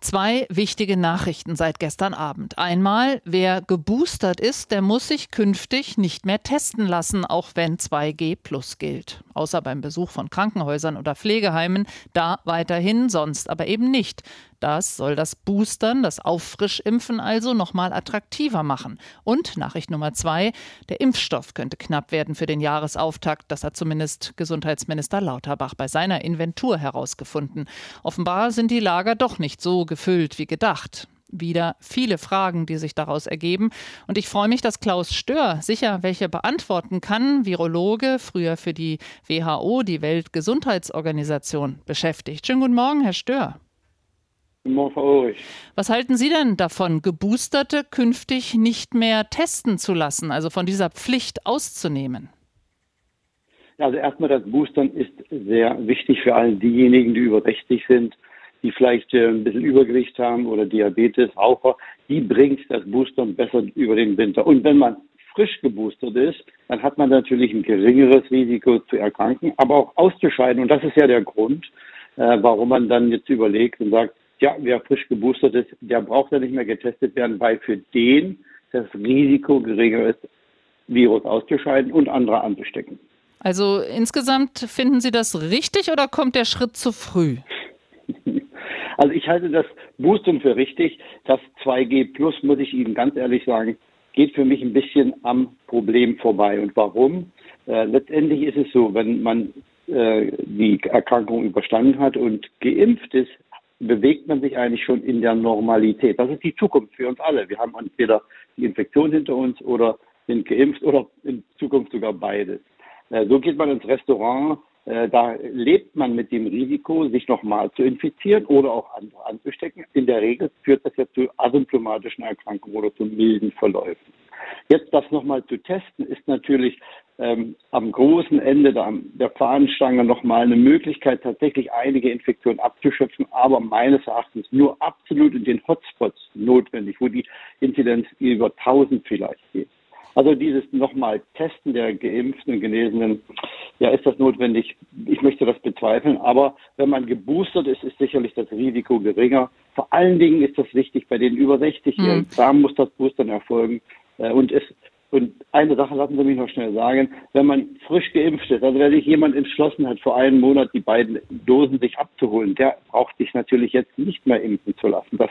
Zwei wichtige Nachrichten seit gestern Abend. Einmal, wer geboostert ist, der muss sich künftig nicht mehr testen lassen, auch wenn 2G plus gilt. Außer beim Besuch von Krankenhäusern oder Pflegeheimen, da weiterhin, sonst aber eben nicht. Das soll das Boostern, das Auffrischimpfen also nochmal attraktiver machen. Und Nachricht Nummer zwei, der Impfstoff könnte knapp werden für den Jahresauftakt. Das hat zumindest Gesundheitsminister Lauterbach bei seiner Inventur herausgefunden. Offenbar sind die Lager doch nicht so gefüllt wie gedacht wieder viele Fragen, die sich daraus ergeben. Und ich freue mich, dass Klaus Stör sicher welche beantworten kann. Virologe, früher für die WHO, die Weltgesundheitsorganisation, beschäftigt. Schönen guten Morgen, Herr Stör. Guten Morgen, Frau Ulrich. Was halten Sie denn davon, Geboosterte künftig nicht mehr testen zu lassen, also von dieser Pflicht auszunehmen? Also erstmal das Boostern ist sehr wichtig für all diejenigen, die über 60 sind, die vielleicht äh, ein bisschen Übergewicht haben oder Diabetes, Raucher. Die bringt das Boostern besser über den Winter. Und wenn man frisch geboostert ist, dann hat man natürlich ein geringeres Risiko zu erkranken, aber auch auszuscheiden. Und das ist ja der Grund, äh, warum man dann jetzt überlegt und sagt, ja, wer frisch geboostert ist, der braucht ja nicht mehr getestet werden, weil für den das Risiko geringer ist, Virus auszuscheiden und andere anzustecken. Also insgesamt finden Sie das richtig oder kommt der Schritt zu früh? Also ich halte das Boostern für richtig. Das 2G Plus, muss ich Ihnen ganz ehrlich sagen, geht für mich ein bisschen am Problem vorbei. Und warum? Äh, letztendlich ist es so, wenn man äh, die Erkrankung überstanden hat und geimpft ist, bewegt man sich eigentlich schon in der Normalität. Das ist die Zukunft für uns alle. Wir haben entweder die Infektion hinter uns oder sind geimpft oder in Zukunft sogar beides. Äh, so geht man ins Restaurant. Äh, da lebt man mit dem Risiko, sich nochmal zu infizieren oder auch andere anzustecken. In der Regel führt das ja zu asymptomatischen Erkrankungen oder zu milden Verläufen. Jetzt das nochmal zu testen, ist natürlich ähm, am großen Ende der, der Fahnenstange nochmal eine Möglichkeit, tatsächlich einige Infektionen abzuschöpfen, aber meines Erachtens nur absolut in den Hotspots notwendig, wo die Inzidenz über 1000 vielleicht geht. Also dieses nochmal Testen der Geimpften und Genesenen, ja, ist das notwendig? Ich möchte das bezweifeln, aber wenn man geboostert ist, ist sicherlich das Risiko geringer. Vor allen Dingen ist das wichtig bei den über 60-Jährigen. Mhm. Da muss das Boostern erfolgen. Äh, und es und eine Sache lassen Sie mich noch schnell sagen. Wenn man frisch geimpft ist, also wenn sich jemand entschlossen hat, vor einem Monat die beiden Dosen sich abzuholen, der braucht sich natürlich jetzt nicht mehr impfen zu lassen. Das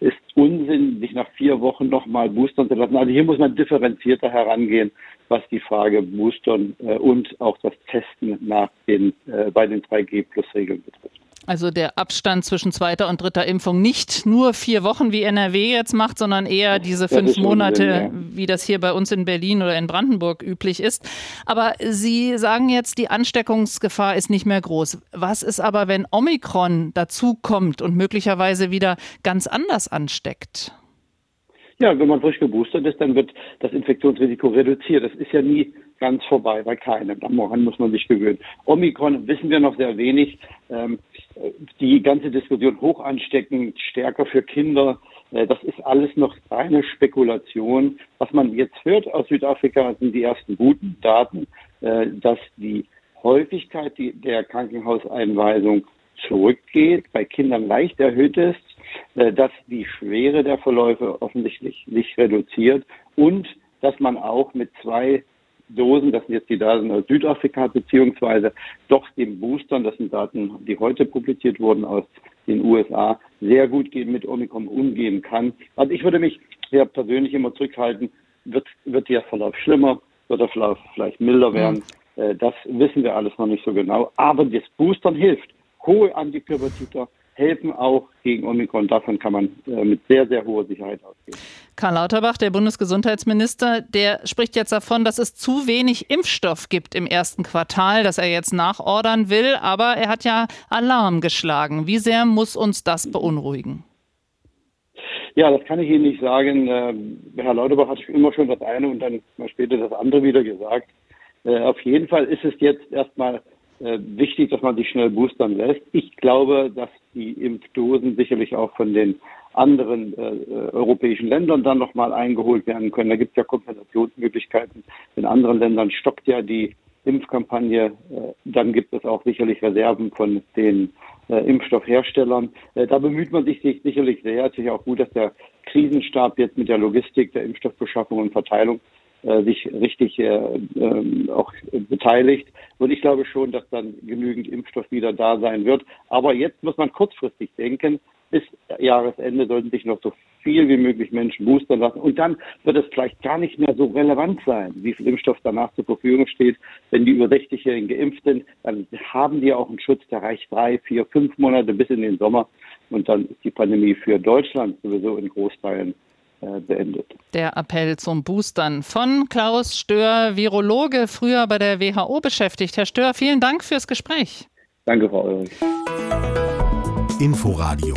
ist Unsinn, sich nach vier Wochen nochmal boostern zu lassen. Also hier muss man differenzierter herangehen, was die Frage Boostern äh, und auch das Testen nach den, äh, bei den 3G-Plus-Regeln betrifft. Also der Abstand zwischen zweiter und dritter Impfung nicht nur vier Wochen, wie NRW jetzt macht, sondern eher diese fünf Monate, wie das hier bei uns in Berlin oder in Brandenburg üblich ist. Aber Sie sagen jetzt, die Ansteckungsgefahr ist nicht mehr groß. Was ist aber, wenn Omikron dazukommt und möglicherweise wieder ganz anders ansteckt? Ja, wenn man frisch geboostert ist, dann wird das Infektionsrisiko reduziert. Das ist ja nie ganz vorbei bei keinem. Daran muss man sich gewöhnen. Omikron wissen wir noch sehr wenig. Ähm, die ganze Diskussion hoch ansteckend, stärker für Kinder, äh, das ist alles noch reine Spekulation. Was man jetzt hört aus Südafrika sind die ersten guten Daten, äh, dass die Häufigkeit der Krankenhauseinweisung zurückgeht, bei Kindern leicht erhöht ist, äh, dass die Schwere der Verläufe offensichtlich sich reduziert und dass man auch mit zwei Dosen, das sind jetzt die Daten aus Südafrika, beziehungsweise doch den Boostern, das sind Daten, die heute publiziert wurden aus den USA, sehr gut mit Omikron umgehen kann. Also ich würde mich sehr persönlich immer zurückhalten, wird, wird der Verlauf schlimmer, wird der Verlauf vielleicht milder werden. Mhm. Das wissen wir alles noch nicht so genau. Aber das Boostern hilft. Hohe Antikörpertiter, helfen auch gegen Omikron. Davon kann man äh, mit sehr, sehr hoher Sicherheit ausgehen. Karl Lauterbach, der Bundesgesundheitsminister, der spricht jetzt davon, dass es zu wenig Impfstoff gibt im ersten Quartal, dass er jetzt nachordern will. Aber er hat ja Alarm geschlagen. Wie sehr muss uns das beunruhigen? Ja, das kann ich Ihnen nicht sagen. Äh, Herr Lauterbach hat immer schon das eine und dann mal später das andere wieder gesagt. Äh, auf jeden Fall ist es jetzt erstmal äh, wichtig, dass man sich schnell boostern lässt. Ich glaube, dass die Impfdosen sicherlich auch von den anderen äh, äh europäischen Ländern dann nochmal eingeholt werden können. Da gibt es ja Kompensationsmöglichkeiten. In anderen Ländern stockt ja die Impfkampagne. Äh, dann gibt es auch sicherlich Reserven von den äh, Impfstoffherstellern. Äh, da bemüht man sich sicherlich sehr. Es ist auch gut, dass der Krisenstab jetzt mit der Logistik der Impfstoffbeschaffung und Verteilung äh, sich richtig äh, äh, auch beteiligt. Und ich glaube schon, dass dann genügend Impfstoff wieder da sein wird. Aber jetzt muss man kurzfristig denken. Bis Jahresende sollten sich noch so viel wie möglich Menschen boostern lassen. Und dann wird es vielleicht gar nicht mehr so relevant sein, wie viel Impfstoff danach zur Verfügung steht. Wenn die über 60-Jährigen geimpft sind, dann haben die auch einen Schutz, der reicht drei, vier, fünf Monate bis in den Sommer. Und dann ist die Pandemie für Deutschland sowieso in Großteilen äh, beendet. Der Appell zum Boostern von Klaus Stör, Virologe, früher bei der WHO beschäftigt. Herr Stör, vielen Dank fürs Gespräch. Danke, Frau Ulrich. Inforadio